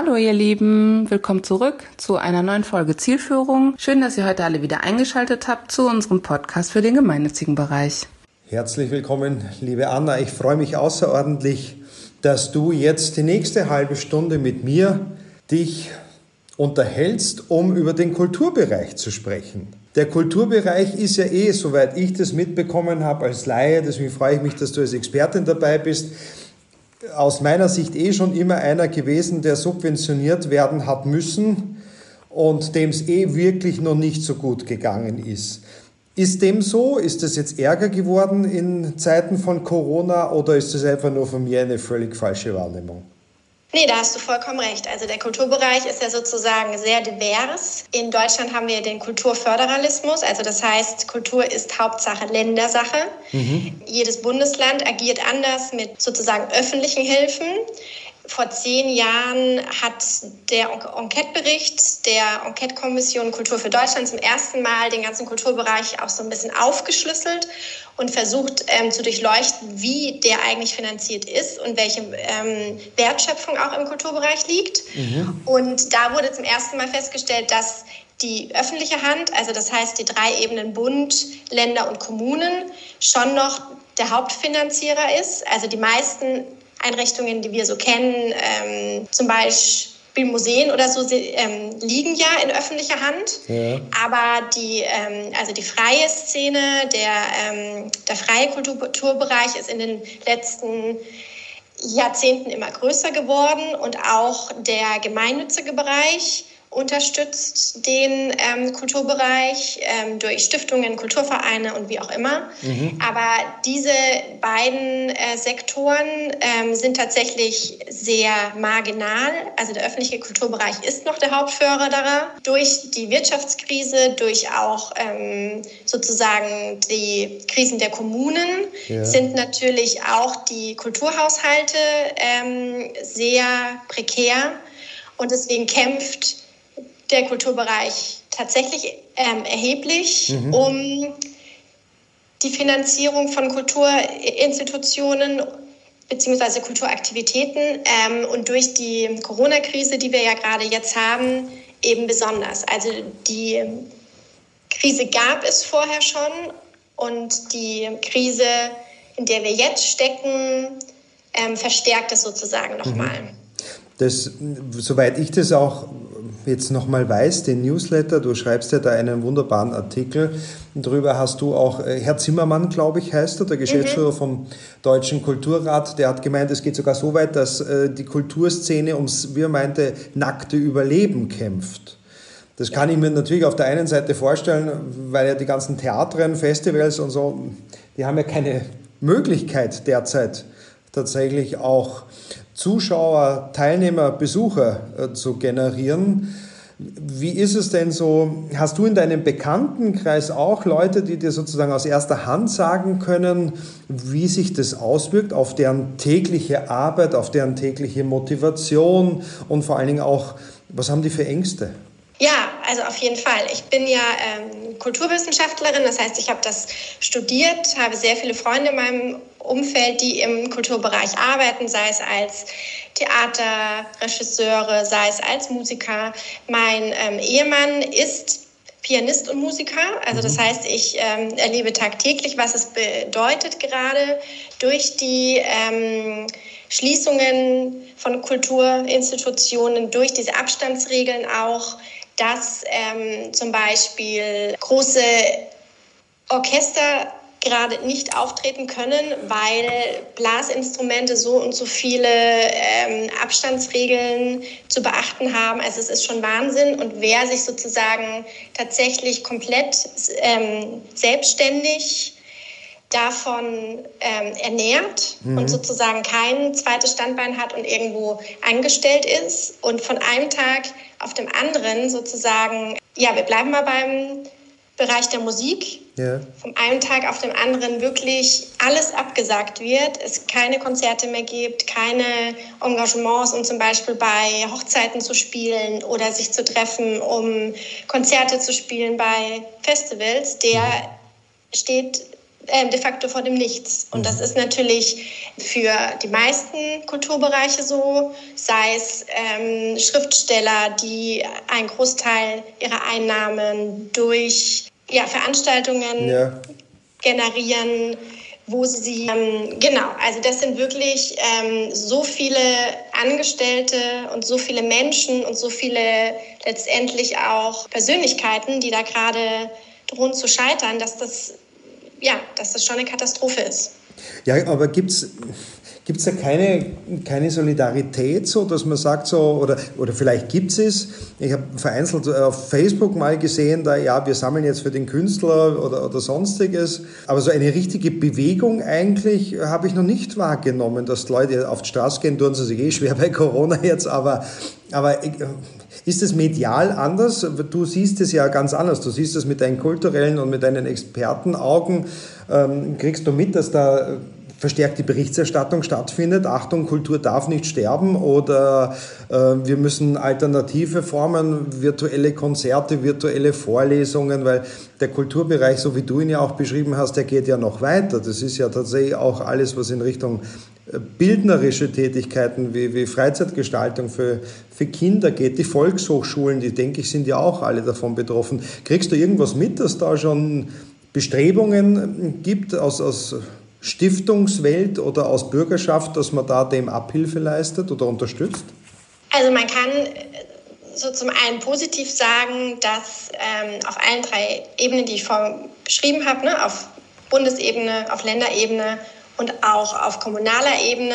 Hallo ihr Lieben, willkommen zurück zu einer neuen Folge Zielführung. Schön, dass ihr heute alle wieder eingeschaltet habt zu unserem Podcast für den gemeinnützigen Bereich. Herzlich willkommen, liebe Anna. Ich freue mich außerordentlich, dass du jetzt die nächste halbe Stunde mit mir dich unterhältst, um über den Kulturbereich zu sprechen. Der Kulturbereich ist ja eh, soweit ich das mitbekommen habe, als Laie, deswegen freue ich mich, dass du als Expertin dabei bist, aus meiner Sicht eh schon immer einer gewesen, der subventioniert werden hat müssen und dem es eh wirklich noch nicht so gut gegangen ist. Ist dem so? Ist das jetzt Ärger geworden in Zeiten von Corona oder ist das einfach nur von mir eine völlig falsche Wahrnehmung? Nee, da hast du vollkommen recht. Also der Kulturbereich ist ja sozusagen sehr divers. In Deutschland haben wir den Kulturföderalismus, also das heißt, Kultur ist Hauptsache Ländersache. Mhm. Jedes Bundesland agiert anders mit sozusagen öffentlichen Hilfen vor zehn Jahren hat der Enquete-Bericht der Enquete-Kommission Kultur für Deutschland zum ersten Mal den ganzen Kulturbereich auch so ein bisschen aufgeschlüsselt und versucht ähm, zu durchleuchten, wie der eigentlich finanziert ist und welche ähm, Wertschöpfung auch im Kulturbereich liegt. Mhm. Und da wurde zum ersten Mal festgestellt, dass die öffentliche Hand, also das heißt die drei Ebenen Bund, Länder und Kommunen, schon noch der Hauptfinanzierer ist. Also die meisten Einrichtungen, die wir so kennen, ähm, zum Beispiel Museen oder so, ähm, liegen ja in öffentlicher Hand. Ja. Aber die, ähm, also die freie Szene, der, ähm, der freie Kulturbereich ist in den letzten Jahrzehnten immer größer geworden und auch der gemeinnützige Bereich unterstützt den ähm, Kulturbereich ähm, durch Stiftungen, Kulturvereine und wie auch immer. Mhm. Aber diese beiden äh, Sektoren ähm, sind tatsächlich sehr marginal. Also der öffentliche Kulturbereich ist noch der Hauptförderer. Durch die Wirtschaftskrise, durch auch ähm, sozusagen die Krisen der Kommunen ja. sind natürlich auch die Kulturhaushalte ähm, sehr prekär. Und deswegen kämpft der Kulturbereich tatsächlich ähm, erheblich, mhm. um die Finanzierung von Kulturinstitutionen bzw. Kulturaktivitäten ähm, und durch die Corona-Krise, die wir ja gerade jetzt haben, eben besonders. Also die Krise gab es vorher schon und die Krise, in der wir jetzt stecken, ähm, verstärkt es sozusagen nochmal. Mhm. Das, soweit ich das auch jetzt nochmal weiß, den Newsletter, du schreibst ja da einen wunderbaren Artikel. Darüber hast du auch, äh, Herr Zimmermann, glaube ich, heißt er, der Geschäftsführer mhm. vom Deutschen Kulturrat, der hat gemeint, es geht sogar so weit, dass äh, die Kulturszene ums, wie er meinte, nackte Überleben kämpft. Das kann ich mir natürlich auf der einen Seite vorstellen, weil ja die ganzen Theatren, Festivals und so, die haben ja keine Möglichkeit derzeit tatsächlich auch Zuschauer, Teilnehmer, Besucher äh, zu generieren. Wie ist es denn so? Hast du in deinem Bekanntenkreis auch Leute, die dir sozusagen aus erster Hand sagen können, wie sich das auswirkt auf deren tägliche Arbeit, auf deren tägliche Motivation und vor allen Dingen auch, was haben die für Ängste? Ja, also auf jeden Fall. Ich bin ja ähm, Kulturwissenschaftlerin, das heißt, ich habe das studiert, habe sehr viele Freunde in meinem Umfeld, die im Kulturbereich arbeiten, sei es als Theaterregisseure, sei es als Musiker. Mein ähm, Ehemann ist Pianist und Musiker. Also das mhm. heißt, ich ähm, erlebe tagtäglich, was es bedeutet gerade durch die ähm, Schließungen von Kulturinstitutionen, durch diese Abstandsregeln auch dass ähm, zum Beispiel große Orchester gerade nicht auftreten können, weil Blasinstrumente so und so viele ähm, Abstandsregeln zu beachten haben. Also es ist schon Wahnsinn. Und wer sich sozusagen tatsächlich komplett ähm, selbstständig davon ähm, ernährt mhm. und sozusagen kein zweites Standbein hat und irgendwo angestellt ist und von einem Tag auf dem anderen sozusagen, ja, wir bleiben mal beim Bereich der Musik, ja. vom einen Tag auf den anderen wirklich alles abgesagt wird, es keine Konzerte mehr gibt, keine Engagements, um zum Beispiel bei Hochzeiten zu spielen oder sich zu treffen, um Konzerte zu spielen bei Festivals, der mhm. steht äh, de facto vor dem Nichts. Und das mhm. ist natürlich für die meisten Kulturbereiche so, sei es ähm, Schriftsteller, die einen Großteil ihrer Einnahmen durch ja, Veranstaltungen ja. generieren, wo sie, ähm, genau, also das sind wirklich ähm, so viele Angestellte und so viele Menschen und so viele letztendlich auch Persönlichkeiten, die da gerade drohen zu scheitern, dass das, ja, dass das schon eine Katastrophe ist. Ja, aber gibt es da keine, keine Solidarität, so dass man sagt, so, oder, oder vielleicht gibt es es. Ich habe vereinzelt auf Facebook mal gesehen, da ja, wir sammeln jetzt für den Künstler oder, oder sonstiges. Aber so eine richtige Bewegung eigentlich habe ich noch nicht wahrgenommen, dass Leute auf die Straße gehen, tun sie sich eh schwer bei Corona jetzt, aber, aber ist es medial anders? Du siehst es ja ganz anders. Du siehst es mit deinen kulturellen und mit deinen Expertenaugen. Ähm, kriegst du mit, dass da verstärkte Berichterstattung stattfindet. Achtung, Kultur darf nicht sterben oder äh, wir müssen alternative Formen, virtuelle Konzerte, virtuelle Vorlesungen, weil der Kulturbereich, so wie du ihn ja auch beschrieben hast, der geht ja noch weiter. Das ist ja tatsächlich auch alles, was in Richtung äh, bildnerische Tätigkeiten wie, wie Freizeitgestaltung für, für Kinder geht. Die Volkshochschulen, die denke ich, sind ja auch alle davon betroffen. Kriegst du irgendwas mit, dass da schon Bestrebungen gibt aus, aus Stiftungswelt oder aus Bürgerschaft, dass man da dem Abhilfe leistet oder unterstützt? Also man kann äh, so zum einen positiv sagen, dass ähm, auf allen drei Ebenen, die ich vorhin beschrieben habe, ne, auf Bundesebene, auf Länderebene und auch auf kommunaler Ebene,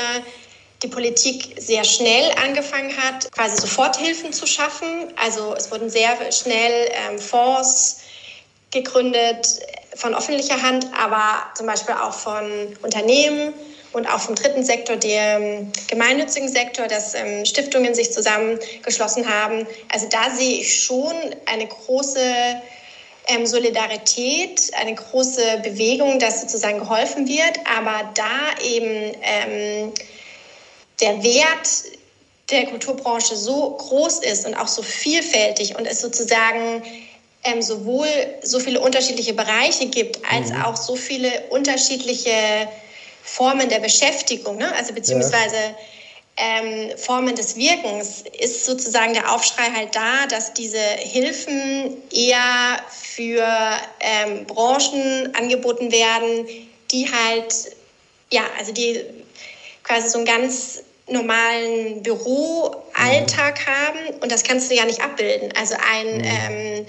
die Politik sehr schnell angefangen hat, quasi Soforthilfen zu schaffen. Also es wurden sehr schnell ähm, Fonds gegründet, von öffentlicher Hand, aber zum Beispiel auch von Unternehmen und auch vom dritten Sektor, dem gemeinnützigen Sektor, dass ähm, Stiftungen sich zusammengeschlossen haben. Also da sehe ich schon eine große ähm, Solidarität, eine große Bewegung, dass sozusagen geholfen wird. Aber da eben ähm, der Wert der Kulturbranche so groß ist und auch so vielfältig und es sozusagen ähm, sowohl so viele unterschiedliche Bereiche gibt, als mhm. auch so viele unterschiedliche Formen der Beschäftigung, ne? also beziehungsweise ja. Ähm, Formen des Wirkens, ist sozusagen der Aufschrei halt da, dass diese Hilfen eher für ähm, Branchen angeboten werden, die halt, ja, also die quasi so einen ganz normalen Büroalltag mhm. haben und das kannst du ja nicht abbilden. Also ein mhm. ähm,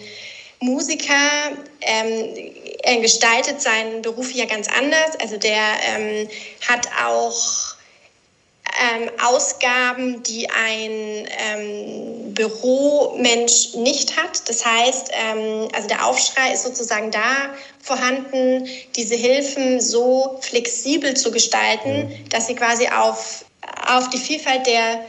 Musiker ähm, gestaltet seinen Beruf ja ganz anders. Also der ähm, hat auch ähm, Ausgaben, die ein ähm, Büromensch nicht hat. Das heißt, ähm, also der Aufschrei ist sozusagen da vorhanden, diese Hilfen so flexibel zu gestalten, mhm. dass sie quasi auf, auf die Vielfalt der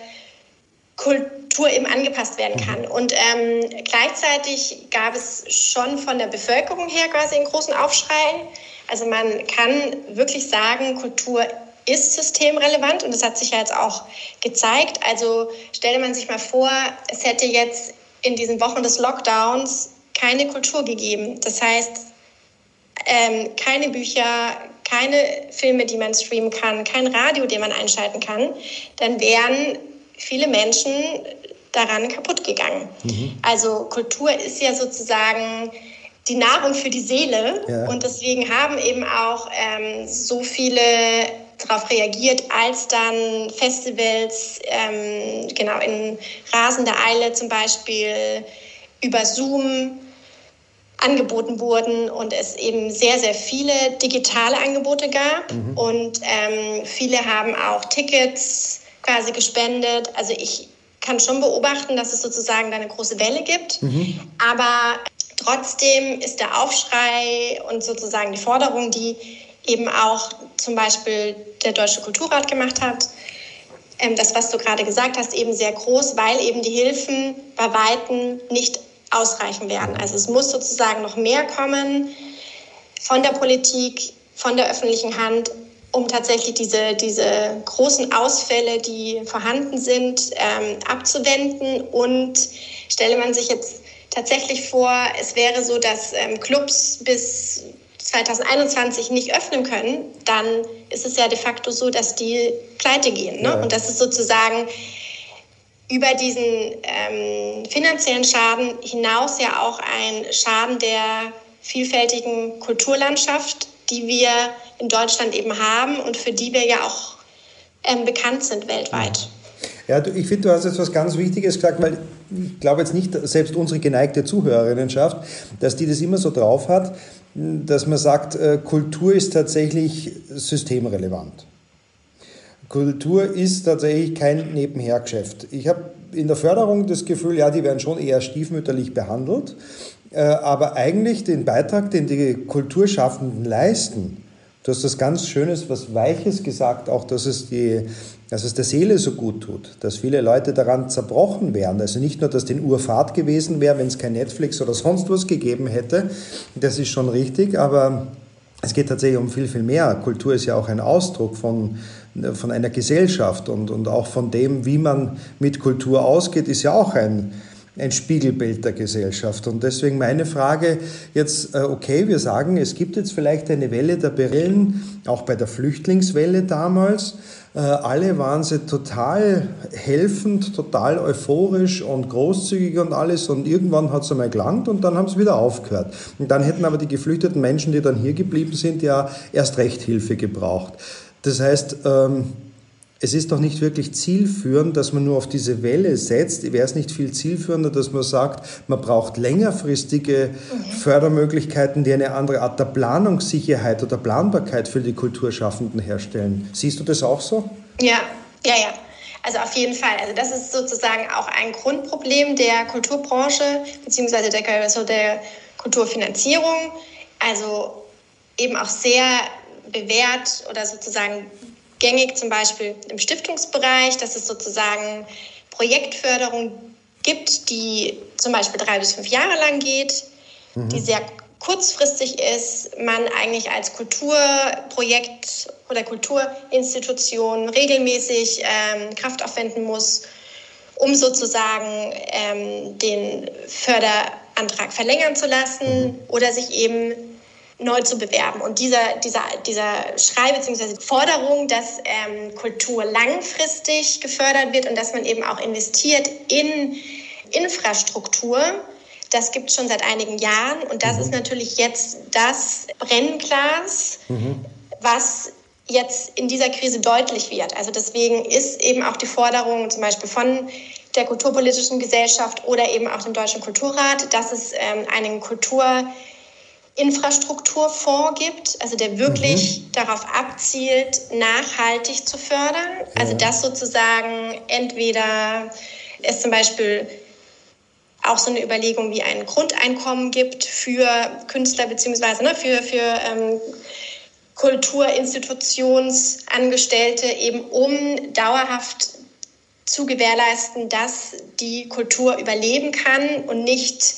Kultur eben angepasst werden kann. Mhm. Und ähm, gleichzeitig gab es schon von der Bevölkerung her quasi einen großen Aufschrei. Also man kann wirklich sagen, Kultur ist systemrelevant und das hat sich ja jetzt auch gezeigt. Also stelle man sich mal vor, es hätte jetzt in diesen Wochen des Lockdowns keine Kultur gegeben. Das heißt, ähm, keine Bücher, keine Filme, die man streamen kann, kein Radio, den man einschalten kann, dann wären viele Menschen daran kaputt gegangen. Mhm. Also Kultur ist ja sozusagen die Nahrung für die Seele ja. und deswegen haben eben auch ähm, so viele darauf reagiert, als dann Festivals ähm, genau in rasender Eile zum Beispiel über Zoom angeboten wurden und es eben sehr, sehr viele digitale Angebote gab mhm. und ähm, viele haben auch Tickets quasi gespendet. Also ich kann schon beobachten, dass es sozusagen da eine große Welle gibt. Mhm. Aber trotzdem ist der Aufschrei und sozusagen die Forderung, die eben auch zum Beispiel der Deutsche Kulturrat gemacht hat, ähm, das, was du gerade gesagt hast, eben sehr groß, weil eben die Hilfen bei Weitem nicht ausreichen werden. Also es muss sozusagen noch mehr kommen von der Politik, von der öffentlichen Hand, um tatsächlich diese, diese großen Ausfälle, die vorhanden sind, ähm, abzuwenden. Und stelle man sich jetzt tatsächlich vor, es wäre so, dass ähm, Clubs bis 2021 nicht öffnen können, dann ist es ja de facto so, dass die pleite gehen. Ne? Ja. Und das ist sozusagen über diesen ähm, finanziellen Schaden hinaus ja auch ein Schaden der vielfältigen Kulturlandschaft, die wir in Deutschland eben haben und für die wir ja auch ähm, bekannt sind weltweit. Ja, ich finde, du hast jetzt was ganz Wichtiges gesagt, weil ich glaube jetzt nicht, selbst unsere geneigte Zuhörerinnenschaft, dass die das immer so drauf hat, dass man sagt, äh, Kultur ist tatsächlich systemrelevant. Kultur ist tatsächlich kein Nebenhergeschäft. Ich habe in der Förderung das Gefühl, ja, die werden schon eher stiefmütterlich behandelt, äh, aber eigentlich den Beitrag, den die Kulturschaffenden leisten, du hast das ganz Schönes, was Weiches gesagt, auch dass es die dass es der Seele so gut tut, dass viele Leute daran zerbrochen wären. Also nicht nur, dass den Urfahrt gewesen wäre, wenn es kein Netflix oder sonst was gegeben hätte, das ist schon richtig, aber es geht tatsächlich um viel, viel mehr. Kultur ist ja auch ein Ausdruck von, von einer Gesellschaft und, und auch von dem, wie man mit Kultur ausgeht, ist ja auch ein, ein Spiegelbild der Gesellschaft. Und deswegen meine Frage jetzt, äh, okay, wir sagen, es gibt jetzt vielleicht eine Welle der Berillen, auch bei der Flüchtlingswelle damals, äh, alle waren sie total helfend, total euphorisch und großzügig und alles. Und irgendwann hat es einmal gelangt und dann haben sie wieder aufgehört. Und dann hätten aber die geflüchteten Menschen, die dann hier geblieben sind, ja erst recht Hilfe gebraucht. Das heißt, ähm, es ist doch nicht wirklich zielführend, dass man nur auf diese Welle setzt. Wäre es nicht viel zielführender, dass man sagt, man braucht längerfristige Fördermöglichkeiten, die eine andere Art der Planungssicherheit oder Planbarkeit für die Kulturschaffenden herstellen? Siehst du das auch so? Ja, ja, ja. Also auf jeden Fall. Also das ist sozusagen auch ein Grundproblem der Kulturbranche beziehungsweise der, also der Kulturfinanzierung. Also eben auch sehr bewährt oder sozusagen gängig zum Beispiel im Stiftungsbereich, dass es sozusagen Projektförderung gibt, die zum Beispiel drei bis fünf Jahre lang geht, mhm. die sehr kurzfristig ist, man eigentlich als Kulturprojekt oder Kulturinstitution regelmäßig ähm, Kraft aufwenden muss, um sozusagen ähm, den Förderantrag verlängern zu lassen mhm. oder sich eben neu zu bewerben. Und dieser, dieser, dieser Schrei bzw. Forderung, dass ähm, Kultur langfristig gefördert wird und dass man eben auch investiert in Infrastruktur, das gibt es schon seit einigen Jahren. Und das mhm. ist natürlich jetzt das Brennglas, mhm. was jetzt in dieser Krise deutlich wird. Also deswegen ist eben auch die Forderung zum Beispiel von der Kulturpolitischen Gesellschaft oder eben auch dem Deutschen Kulturrat, dass es ähm, einen Kultur Infrastrukturfonds gibt, also der wirklich mhm. darauf abzielt, nachhaltig zu fördern. Also dass sozusagen entweder es zum Beispiel auch so eine Überlegung wie ein Grundeinkommen gibt für Künstler beziehungsweise ne, für, für ähm, Kulturinstitutionsangestellte, eben um dauerhaft zu gewährleisten, dass die Kultur überleben kann und nicht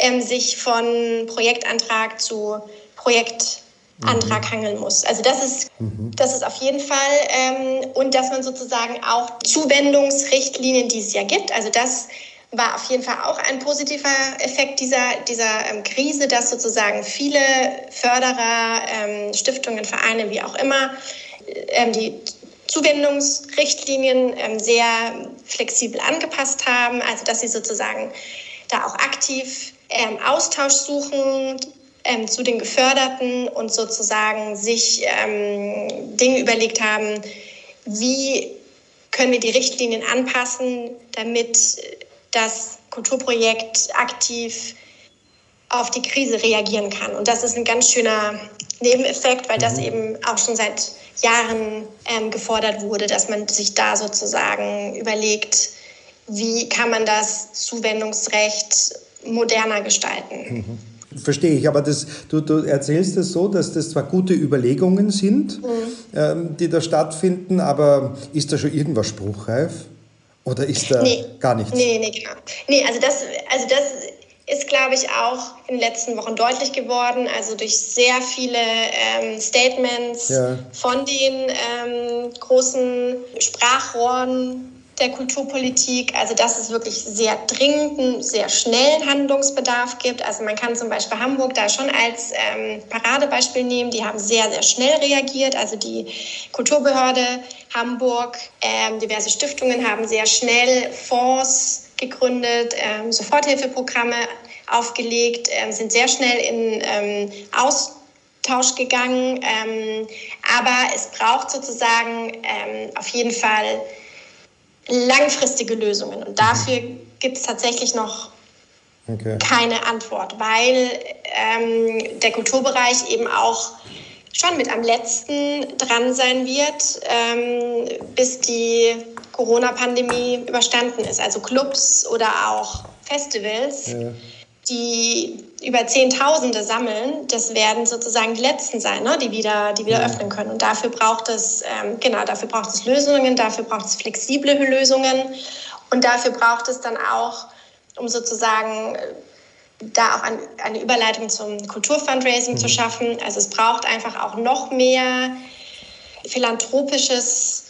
ähm, sich von Projektantrag zu Projektantrag mhm. hangeln muss. Also das ist, mhm. das ist auf jeden Fall ähm, und dass man sozusagen auch Zuwendungsrichtlinien, die es ja gibt, also das war auf jeden Fall auch ein positiver Effekt dieser, dieser ähm, Krise, dass sozusagen viele Förderer, ähm, Stiftungen, Vereine, wie auch immer, ähm, die Zuwendungsrichtlinien ähm, sehr flexibel angepasst haben, also dass sie sozusagen da auch aktiv ähm, Austausch suchen ähm, zu den Geförderten und sozusagen sich ähm, Dinge überlegt haben, wie können wir die Richtlinien anpassen, damit das Kulturprojekt aktiv auf die Krise reagieren kann. Und das ist ein ganz schöner Nebeneffekt, weil das mhm. eben auch schon seit Jahren ähm, gefordert wurde, dass man sich da sozusagen überlegt, wie kann man das Zuwendungsrecht moderner gestalten. Mhm. Verstehe ich, aber das, du, du erzählst es das so, dass das zwar gute Überlegungen sind, mhm. ähm, die da stattfinden, aber ist da schon irgendwas spruchreif? Oder ist da nee. gar nichts? Nee, nee, genau. Nee, also das, also das ist, glaube ich, auch in den letzten Wochen deutlich geworden. Also durch sehr viele ähm, Statements ja. von den ähm, großen Sprachrohren der Kulturpolitik, also dass es wirklich sehr dringenden, sehr schnellen Handlungsbedarf gibt. Also man kann zum Beispiel Hamburg da schon als ähm, Paradebeispiel nehmen. Die haben sehr, sehr schnell reagiert. Also die Kulturbehörde Hamburg, ähm, diverse Stiftungen haben sehr schnell Fonds gegründet, ähm, Soforthilfeprogramme aufgelegt, ähm, sind sehr schnell in ähm, Austausch gegangen. Ähm, aber es braucht sozusagen ähm, auf jeden Fall langfristige Lösungen. Und dafür gibt es tatsächlich noch okay. keine Antwort, weil ähm, der Kulturbereich eben auch schon mit am letzten dran sein wird, ähm, bis die Corona-Pandemie überstanden ist. Also Clubs oder auch Festivals. Ja die über Zehntausende sammeln, das werden sozusagen die letzten sein, ne, die wieder, die wieder ja. öffnen können. Und dafür braucht es, ähm, genau, dafür braucht es Lösungen, dafür braucht es flexible Lösungen und dafür braucht es dann auch, um sozusagen äh, da auch ein, eine Überleitung zum Kulturfundraising mhm. zu schaffen. Also es braucht einfach auch noch mehr philanthropisches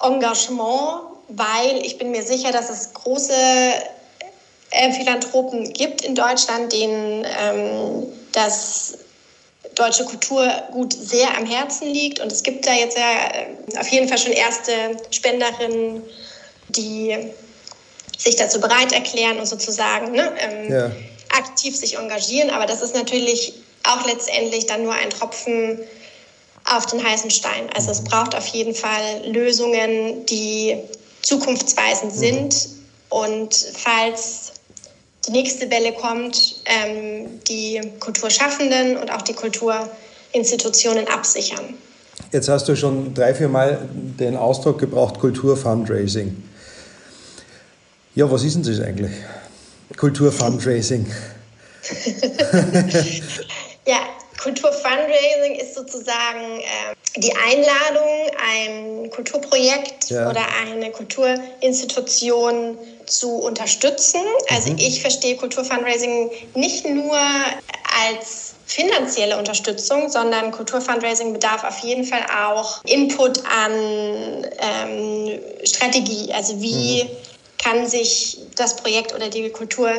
Engagement, weil ich bin mir sicher, dass es große äh, Philanthropen gibt in Deutschland, denen ähm, das deutsche Kulturgut sehr am Herzen liegt. Und es gibt da jetzt ja äh, auf jeden Fall schon erste Spenderinnen, die sich dazu bereit erklären und sozusagen ne, ähm, ja. aktiv sich engagieren. Aber das ist natürlich auch letztendlich dann nur ein Tropfen auf den heißen Stein. Also es braucht auf jeden Fall Lösungen, die zukunftsweisend mhm. sind. Und falls die nächste Welle kommt, ähm, die Kulturschaffenden und auch die Kulturinstitutionen absichern. Jetzt hast du schon drei, vier Mal den Ausdruck gebraucht, Kulturfundraising. Ja, was ist denn das eigentlich? Kulturfundraising. ja, Kulturfundraising ist sozusagen äh, die Einladung, ein Kulturprojekt ja. oder eine Kulturinstitution zu unterstützen. Also mhm. ich verstehe Kulturfundraising nicht nur als finanzielle Unterstützung, sondern Kulturfundraising bedarf auf jeden Fall auch Input an ähm, Strategie. Also wie mhm. kann sich das Projekt oder die Kultur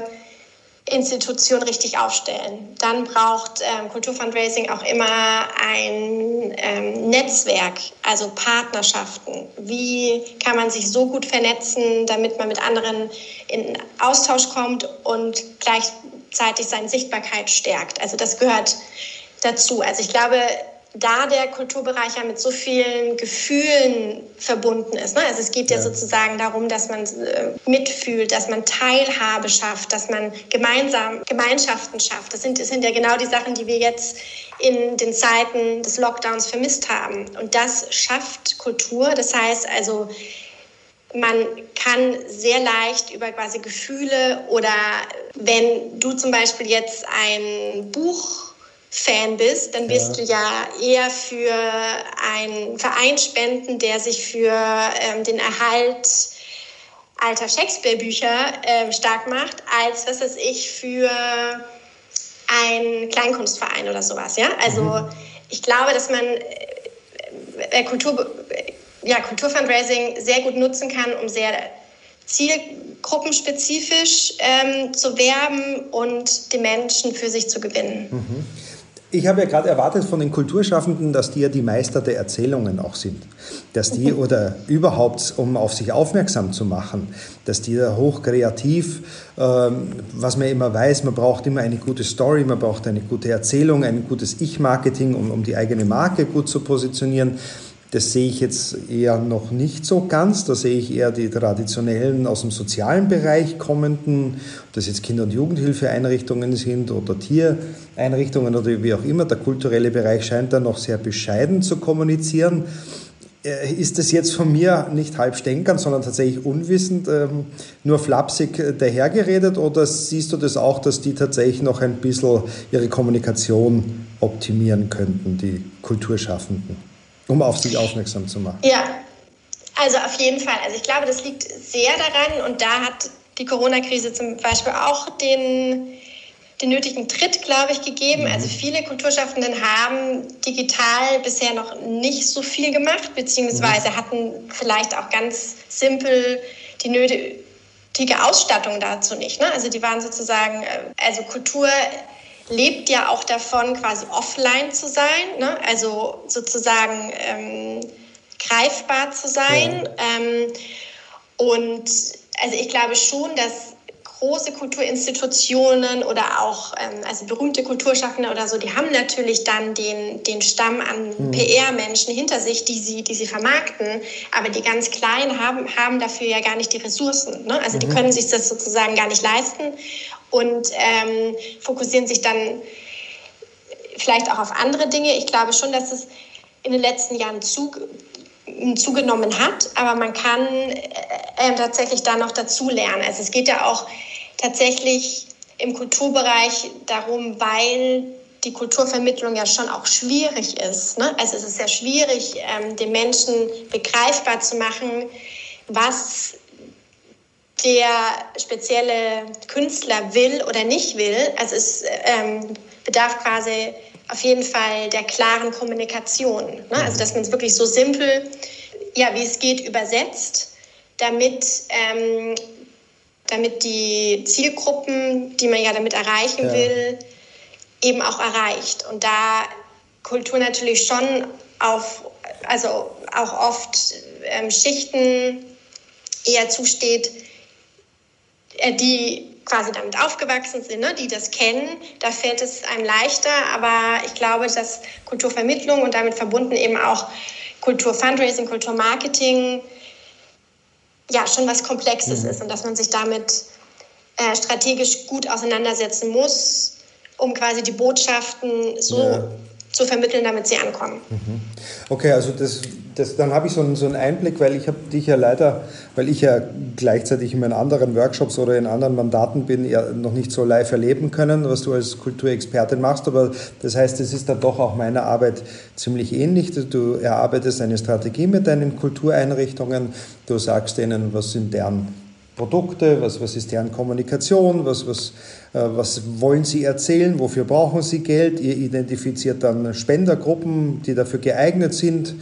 Institution richtig aufstellen. Dann braucht ähm, Kulturfundraising auch immer ein ähm, Netzwerk, also Partnerschaften. Wie kann man sich so gut vernetzen, damit man mit anderen in Austausch kommt und gleichzeitig seine Sichtbarkeit stärkt? Also das gehört dazu. Also ich glaube, da der Kulturbereich ja mit so vielen Gefühlen verbunden ist. Ne? Also es geht ja, ja, sozusagen darum, dass man äh, mitfühlt, dass man Teilhabe schafft, dass man gemeinsam Gemeinschaften schafft. Das sind, das sind ja genau die Sachen, die wir jetzt in den Zeiten des Lockdowns vermisst haben. Und das schafft Kultur. Das heißt also, man kann sehr leicht über quasi Gefühle oder wenn du zum Beispiel jetzt ein Buch Fan bist, dann wirst ja. du ja eher für einen Verein spenden, der sich für ähm, den Erhalt alter Shakespeare-Bücher äh, stark macht, als was weiß ich für einen Kleinkunstverein oder sowas. Ja, also mhm. ich glaube, dass man äh, Kultur, ja, Kulturfundraising sehr gut nutzen kann, um sehr zielgruppenspezifisch ähm, zu werben und die Menschen für sich zu gewinnen. Mhm. Ich habe ja gerade erwartet von den Kulturschaffenden, dass die ja die Meister der Erzählungen auch sind. Dass die oder überhaupt, um auf sich aufmerksam zu machen, dass die da hochkreativ, ähm, was man immer weiß, man braucht immer eine gute Story, man braucht eine gute Erzählung, ein gutes Ich-Marketing, um, um die eigene Marke gut zu positionieren. Das sehe ich jetzt eher noch nicht so ganz. Da sehe ich eher die traditionellen aus dem sozialen Bereich kommenden, ob das jetzt Kinder- und Jugendhilfeeinrichtungen sind oder Tiereinrichtungen oder wie auch immer. Der kulturelle Bereich scheint da noch sehr bescheiden zu kommunizieren. Äh, ist das jetzt von mir nicht halb stänkern, sondern tatsächlich unwissend, ähm, nur flapsig äh, dahergeredet oder siehst du das auch, dass die tatsächlich noch ein bisschen ihre Kommunikation optimieren könnten, die Kulturschaffenden? Um auf sich aufmerksam zu machen. Ja, also auf jeden Fall. Also ich glaube, das liegt sehr daran und da hat die Corona-Krise zum Beispiel auch den, den nötigen Tritt, glaube ich, gegeben. Also mhm. viele Kulturschaffenden haben digital bisher noch nicht so viel gemacht, beziehungsweise mhm. hatten vielleicht auch ganz simpel die nötige Ausstattung dazu nicht. Ne? Also die waren sozusagen, äh, also Kultur lebt ja auch davon, quasi offline zu sein, ne? also sozusagen ähm, greifbar zu sein. Ja. Ähm, und also ich glaube schon, dass große Kulturinstitutionen oder auch ähm, also berühmte Kulturschaffende oder so, die haben natürlich dann den, den Stamm an mhm. PR-Menschen hinter sich, die sie, die sie vermarkten. Aber die ganz Kleinen haben, haben dafür ja gar nicht die Ressourcen. Ne? Also mhm. die können sich das sozusagen gar nicht leisten und ähm, fokussieren sich dann vielleicht auch auf andere Dinge. Ich glaube schon, dass es in den letzten Jahren zu, zugenommen hat, aber man kann äh, äh, tatsächlich da noch dazu lernen. Also es geht ja auch tatsächlich im Kulturbereich darum, weil die Kulturvermittlung ja schon auch schwierig ist. Ne? Also es ist sehr schwierig, ähm, den Menschen begreifbar zu machen, was der spezielle Künstler will oder nicht will. Also es ähm, bedarf quasi auf jeden Fall der klaren Kommunikation. Ne? Also dass man es wirklich so simpel, ja, wie es geht, übersetzt, damit, ähm, damit die Zielgruppen, die man ja damit erreichen ja. will, eben auch erreicht. Und da Kultur natürlich schon auf, also auch oft ähm, Schichten eher zusteht, äh, die quasi damit aufgewachsen sind, ne, die das kennen, da fällt es einem leichter. Aber ich glaube, dass Kulturvermittlung und damit verbunden eben auch Kulturfundraising, Kulturmarketing ja schon was Komplexes mhm. ist und dass man sich damit äh, strategisch gut auseinandersetzen muss, um quasi die Botschaften so ja. Zu vermitteln, damit sie ankommen. Mhm. Okay, also das das, dann habe ich so einen, so einen Einblick, weil ich habe dich ja leider, weil ich ja gleichzeitig in meinen anderen Workshops oder in anderen Mandaten bin, ja noch nicht so live erleben können, was du als Kulturexpertin machst. Aber das heißt, es ist dann doch auch meiner Arbeit ziemlich ähnlich. Du erarbeitest eine Strategie mit deinen Kultureinrichtungen. Du sagst ihnen, was sind deren Produkte, was, was ist deren Kommunikation, was, was, äh, was wollen sie erzählen, wofür brauchen sie Geld. Ihr identifiziert dann Spendergruppen, die dafür geeignet sind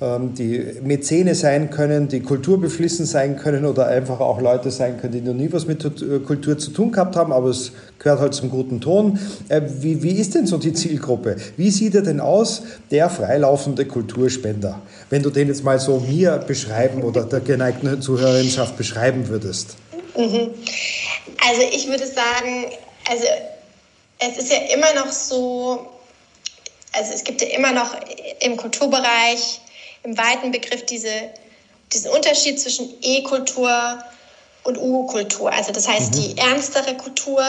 die Mäzene sein können, die kulturbeflissen sein können oder einfach auch Leute sein können, die noch nie was mit äh, Kultur zu tun gehabt haben, aber es gehört halt zum guten Ton. Äh, wie, wie ist denn so die Zielgruppe? Wie sieht er denn aus, der freilaufende Kulturspender? Wenn du den jetzt mal so mir beschreiben oder der geneigten Zuhörerinschaft beschreiben würdest. Mhm. Also ich würde sagen, also es ist ja immer noch so, also es gibt ja immer noch im Kulturbereich im weiten Begriff diese, diesen Unterschied zwischen E-Kultur und U-Kultur. Also das heißt mhm. die ernstere Kultur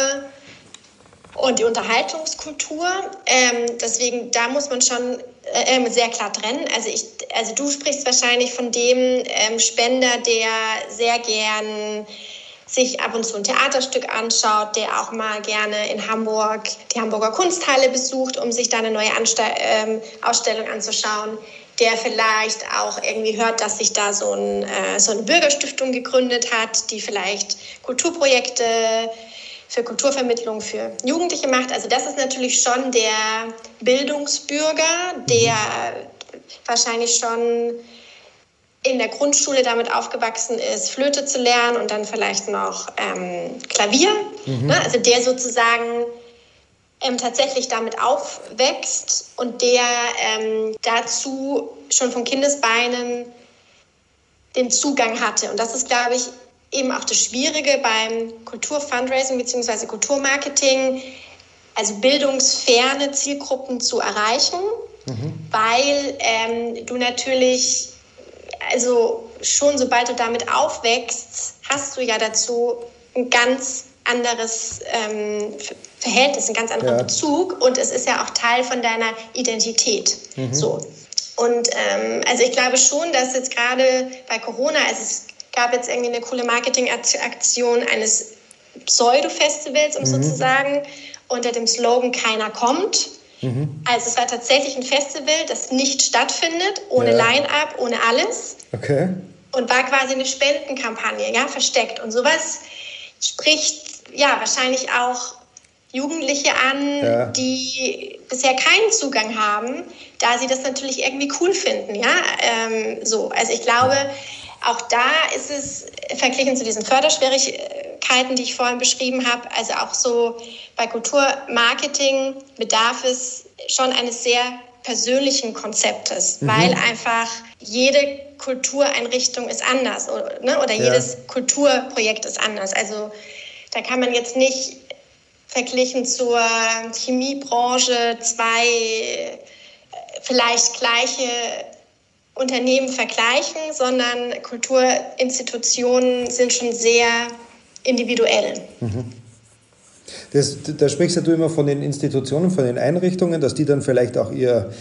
und die Unterhaltungskultur. Ähm, deswegen, da muss man schon äh, ähm, sehr klar trennen. Also, ich, also du sprichst wahrscheinlich von dem ähm, Spender, der sehr gern sich ab und zu ein Theaterstück anschaut, der auch mal gerne in Hamburg die Hamburger Kunsthalle besucht, um sich da eine neue Anste ähm, Ausstellung anzuschauen der vielleicht auch irgendwie hört, dass sich da so, ein, äh, so eine Bürgerstiftung gegründet hat, die vielleicht Kulturprojekte für Kulturvermittlung für Jugendliche macht. Also das ist natürlich schon der Bildungsbürger, der mhm. wahrscheinlich schon in der Grundschule damit aufgewachsen ist, Flöte zu lernen und dann vielleicht noch ähm, Klavier. Mhm. Ne? Also der sozusagen ähm, tatsächlich damit aufwächst und der ähm, dazu schon von Kindesbeinen den Zugang hatte. Und das ist, glaube ich, eben auch das Schwierige beim Kulturfundraising bzw. Kulturmarketing, also bildungsferne Zielgruppen zu erreichen, mhm. weil ähm, du natürlich, also schon sobald du damit aufwächst, hast du ja dazu ein ganz anderes ähm, Verhältnis, einen ganz anderen ja. Bezug und es ist ja auch Teil von deiner Identität. Mhm. So. Und ähm, also ich glaube schon, dass jetzt gerade bei Corona, also es gab jetzt irgendwie eine coole Marketingaktion eines Pseudo-Festivals, um mhm. sozusagen, unter dem Slogan Keiner kommt. Mhm. Also es war tatsächlich ein Festival, das nicht stattfindet, ohne ja. Line-up, ohne alles. Okay. Und war quasi eine Spendenkampagne, ja, versteckt. Und sowas spricht ja wahrscheinlich auch Jugendliche an, ja. die bisher keinen Zugang haben, da sie das natürlich irgendwie cool finden. Ja, ähm, so. Also ich glaube, auch da ist es verglichen zu diesen Förderschwierigkeiten, die ich vorhin beschrieben habe, also auch so bei Kulturmarketing bedarf es schon eines sehr persönlichen Konzeptes, mhm. weil einfach jede Kultureinrichtung ist anders oder, ne? oder ja. jedes Kulturprojekt ist anders. Also da kann man jetzt nicht verglichen zur Chemiebranche zwei äh, vielleicht gleiche Unternehmen vergleichen, sondern Kulturinstitutionen sind schon sehr individuell. Mhm. Das, da sprichst du immer von den Institutionen, von den Einrichtungen, dass die dann vielleicht auch ihr,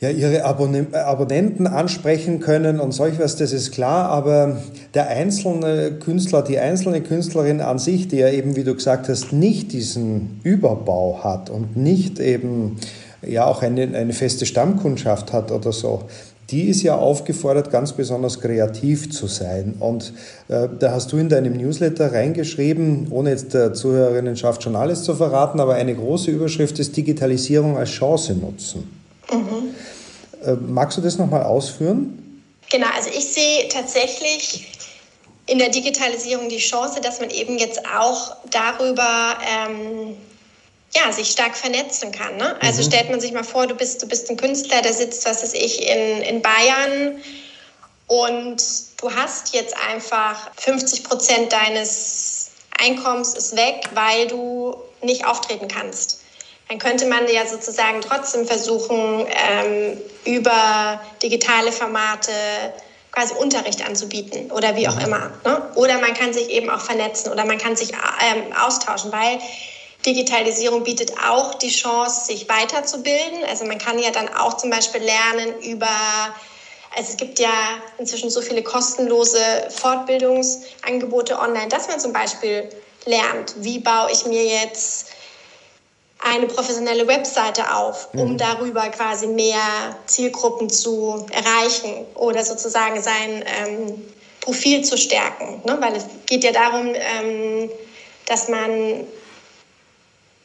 ja, ihre Abonnenten ansprechen können und solch was, das ist klar, aber der einzelne Künstler, die einzelne Künstlerin an sich, die ja eben, wie du gesagt hast, nicht diesen Überbau hat und nicht eben ja auch eine, eine feste Stammkundschaft hat oder so, die ist ja aufgefordert, ganz besonders kreativ zu sein. Und äh, da hast du in deinem Newsletter reingeschrieben, ohne jetzt der Zuhörerinnenschaft schon alles zu verraten, aber eine große Überschrift ist Digitalisierung als Chance nutzen. Mhm. Äh, magst du das nochmal ausführen? Genau, also ich sehe tatsächlich in der Digitalisierung die Chance, dass man eben jetzt auch darüber ähm, ja, sich stark vernetzen kann. Ne? Also mhm. stellt man sich mal vor, du bist, du bist ein Künstler, der sitzt, was weiß ich, in, in Bayern und du hast jetzt einfach 50 Prozent deines Einkommens ist weg, weil du nicht auftreten kannst. Dann könnte man ja sozusagen trotzdem versuchen, ähm, über digitale Formate quasi Unterricht anzubieten oder wie auch mhm. immer. Ne? Oder man kann sich eben auch vernetzen oder man kann sich ähm, austauschen, weil Digitalisierung bietet auch die Chance, sich weiterzubilden. Also man kann ja dann auch zum Beispiel lernen über, also es gibt ja inzwischen so viele kostenlose Fortbildungsangebote online, dass man zum Beispiel lernt, wie baue ich mir jetzt eine professionelle Webseite auf, um mhm. darüber quasi mehr Zielgruppen zu erreichen oder sozusagen sein ähm, Profil zu stärken. Ne? Weil es geht ja darum, ähm, dass man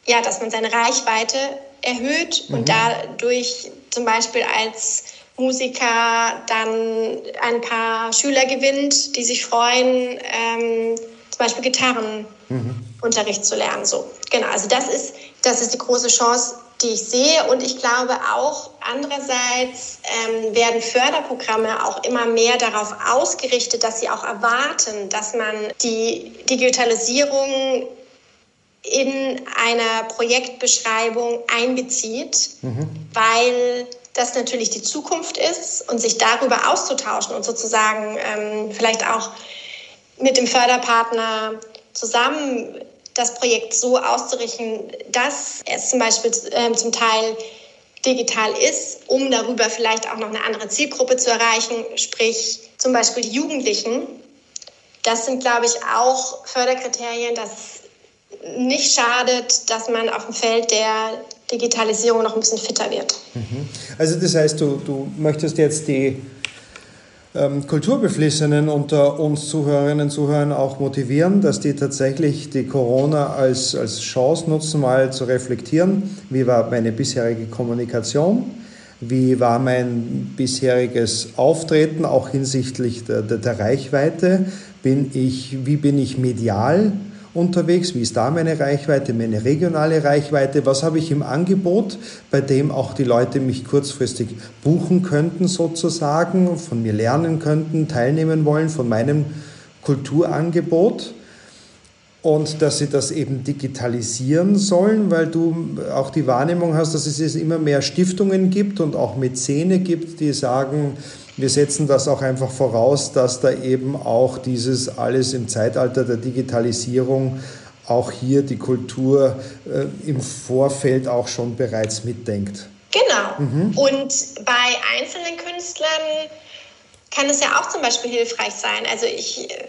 ja, dass man seine Reichweite erhöht mhm. und dadurch zum Beispiel als Musiker dann ein paar Schüler gewinnt, die sich freuen, ähm, zum Beispiel Gitarrenunterricht mhm. zu lernen. So, genau. Also das ist, das ist die große Chance, die ich sehe. Und ich glaube auch andererseits ähm, werden Förderprogramme auch immer mehr darauf ausgerichtet, dass sie auch erwarten, dass man die Digitalisierung in einer Projektbeschreibung einbezieht, mhm. weil das natürlich die Zukunft ist und sich darüber auszutauschen und sozusagen ähm, vielleicht auch mit dem Förderpartner zusammen das Projekt so auszurichten, dass es zum Beispiel äh, zum Teil digital ist, um darüber vielleicht auch noch eine andere Zielgruppe zu erreichen, sprich zum Beispiel die Jugendlichen. Das sind, glaube ich, auch Förderkriterien, dass nicht schadet, dass man auf dem Feld der Digitalisierung noch ein bisschen fitter wird. Mhm. Also das heißt, du, du möchtest jetzt die ähm, Kulturbeflissenen unter uns Zuhörerinnen und Zuhörern auch motivieren, dass die tatsächlich die Corona als, als Chance nutzen, mal zu reflektieren, wie war meine bisherige Kommunikation, wie war mein bisheriges Auftreten, auch hinsichtlich der, der, der Reichweite, bin ich, wie bin ich medial unterwegs? Wie ist da meine Reichweite, meine regionale Reichweite? Was habe ich im Angebot, bei dem auch die Leute mich kurzfristig buchen könnten, sozusagen, von mir lernen könnten, teilnehmen wollen von meinem Kulturangebot? und dass sie das eben digitalisieren sollen, weil du auch die Wahrnehmung hast, dass es immer mehr Stiftungen gibt und auch Mäzene gibt, die sagen, wir setzen das auch einfach voraus, dass da eben auch dieses alles im Zeitalter der Digitalisierung auch hier die Kultur äh, im Vorfeld auch schon bereits mitdenkt. Genau. Mhm. Und bei einzelnen Künstlern kann es ja auch zum Beispiel hilfreich sein. Also ich äh,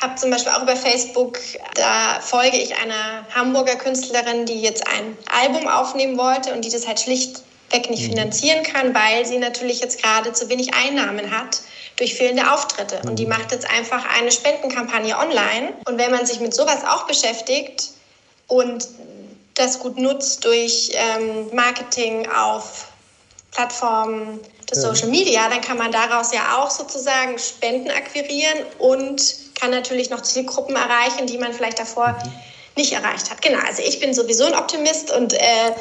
habe zum Beispiel auch über Facebook, da folge ich einer Hamburger Künstlerin, die jetzt ein Album aufnehmen wollte und die das halt schlicht weg nicht mhm. finanzieren kann, weil sie natürlich jetzt gerade zu wenig Einnahmen hat durch fehlende Auftritte. Und die mhm. macht jetzt einfach eine Spendenkampagne online. Und wenn man sich mit sowas auch beschäftigt und das gut nutzt durch ähm, Marketing auf Plattformen des. Social Media, dann kann man daraus ja auch sozusagen Spenden akquirieren und kann natürlich noch Zielgruppen erreichen, die man vielleicht davor mhm. nicht erreicht hat. Genau, also ich bin sowieso ein Optimist und äh,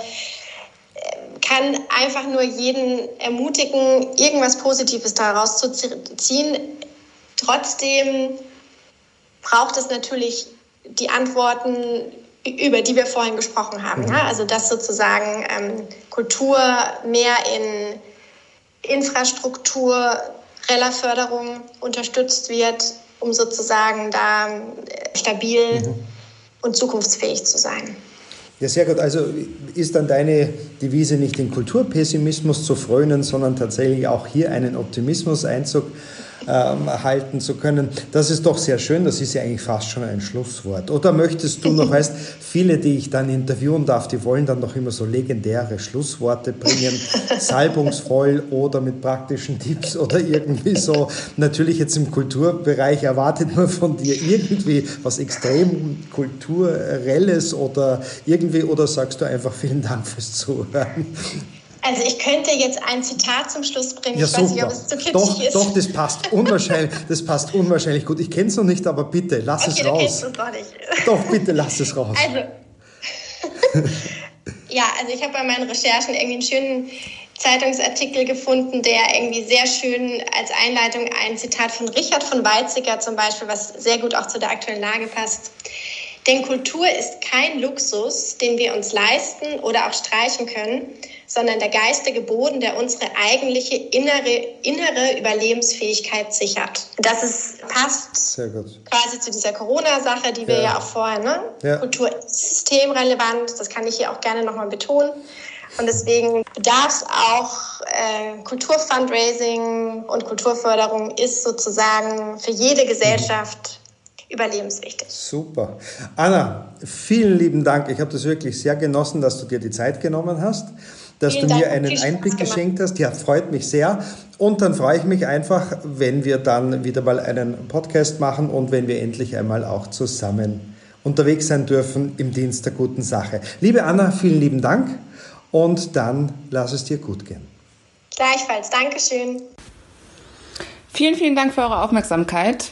kann einfach nur jeden ermutigen, irgendwas Positives daraus zu ziehen. Trotzdem braucht es natürlich die Antworten, über die wir vorhin gesprochen haben. Mhm. Ja? Also dass sozusagen ähm, Kultur mehr in Infrastruktur, Förderung unterstützt wird, um sozusagen da äh, stabil mhm. und zukunftsfähig zu sein. Ja, sehr gut. Also ist dann deine Devise nicht den Kulturpessimismus zu frönen, sondern tatsächlich auch hier einen Optimismus-Einzug ähm, halten zu können. Das ist doch sehr schön, das ist ja eigentlich fast schon ein Schlusswort. Oder möchtest du noch, weißt, viele, die ich dann interviewen darf, die wollen dann noch immer so legendäre Schlussworte bringen, salbungsvoll oder mit praktischen Tipps oder irgendwie so. Natürlich jetzt im Kulturbereich erwartet man von dir irgendwie was extrem kulturelles oder irgendwie, oder sagst du einfach vielen Dank fürs Zuhören? Also ich könnte jetzt ein Zitat zum Schluss bringen. Ja, ich super. weiß nicht, ob es zu kitschig doch, ist. Doch, das passt unwahrscheinlich, das passt unwahrscheinlich gut. Ich kenne es noch nicht, aber bitte, lass okay, es raus. Kennst es noch nicht. Doch, bitte, lass es raus. Also, ja, also ich habe bei meinen Recherchen irgendwie einen schönen Zeitungsartikel gefunden, der irgendwie sehr schön als Einleitung ein Zitat von Richard von Weizsäcker zum Beispiel, was sehr gut auch zu der aktuellen Lage passt. Denn Kultur ist kein Luxus, den wir uns leisten oder auch streichen können, sondern der geistige Boden, der unsere eigentliche innere, innere Überlebensfähigkeit sichert. Das ist, passt quasi zu dieser Corona-Sache, die wir ja. ja auch vorher, ne? Ja. Kultur ist systemrelevant, das kann ich hier auch gerne nochmal betonen. Und deswegen bedarf es auch äh, Kulturfundraising und Kulturförderung ist sozusagen für jede Gesellschaft überlebenswichtig. Super. Anna, vielen lieben Dank. Ich habe das wirklich sehr genossen, dass du dir die Zeit genommen hast dass Vielen du mir Dank, einen Einblick geschenkt hast. Ja, freut mich sehr. Und dann freue ich mich einfach, wenn wir dann wieder mal einen Podcast machen und wenn wir endlich einmal auch zusammen unterwegs sein dürfen im Dienst der guten Sache. Liebe Anna, vielen lieben Dank und dann lass es dir gut gehen. Gleichfalls, Dankeschön. Vielen, vielen Dank für eure Aufmerksamkeit.